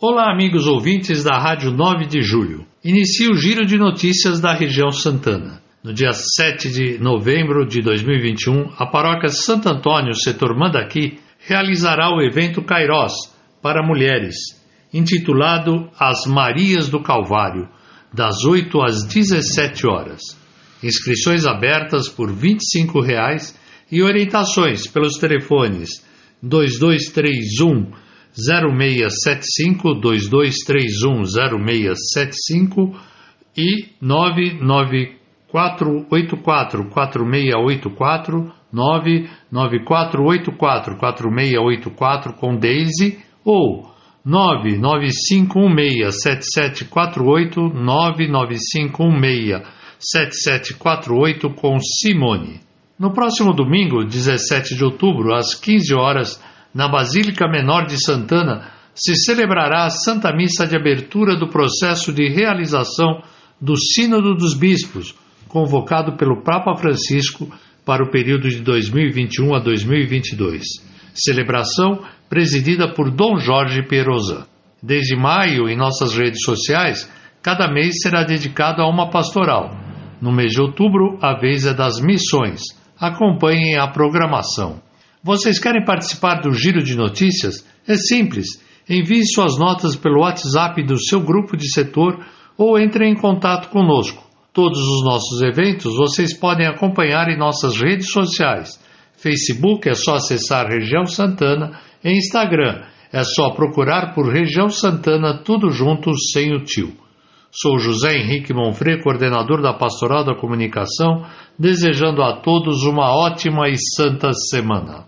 Olá, amigos ouvintes da Rádio 9 de Julho. Inicia o giro de notícias da região Santana. No dia 7 de novembro de 2021, a paróquia Santo Antônio, setor Mandaqui, realizará o evento Cairós para mulheres, intitulado As Marias do Calvário, das 8 às 17 horas. Inscrições abertas por 25 reais e orientações pelos telefones 2231 0675 2231 0675 e 99484 4684 99484 4684 com Daisy ou 995167748 995167748 com Simone. No próximo domingo, 17 de outubro, às 15 horas, na Basílica Menor de Santana, se celebrará a Santa Missa de abertura do processo de realização do Sínodo dos Bispos, convocado pelo Papa Francisco para o período de 2021 a 2022. Celebração presidida por Dom Jorge Perosa. Desde maio, em nossas redes sociais, cada mês será dedicado a uma pastoral. No mês de outubro, a vez é das missões. Acompanhem a programação. Vocês querem participar do Giro de Notícias? É simples. Envie suas notas pelo WhatsApp do seu grupo de setor ou entre em contato conosco. Todos os nossos eventos vocês podem acompanhar em nossas redes sociais. Facebook é só acessar Região Santana e Instagram é só procurar por Região Santana tudo junto sem o tio. Sou José Henrique Monfré, coordenador da Pastoral da Comunicação, desejando a todos uma ótima e santa semana.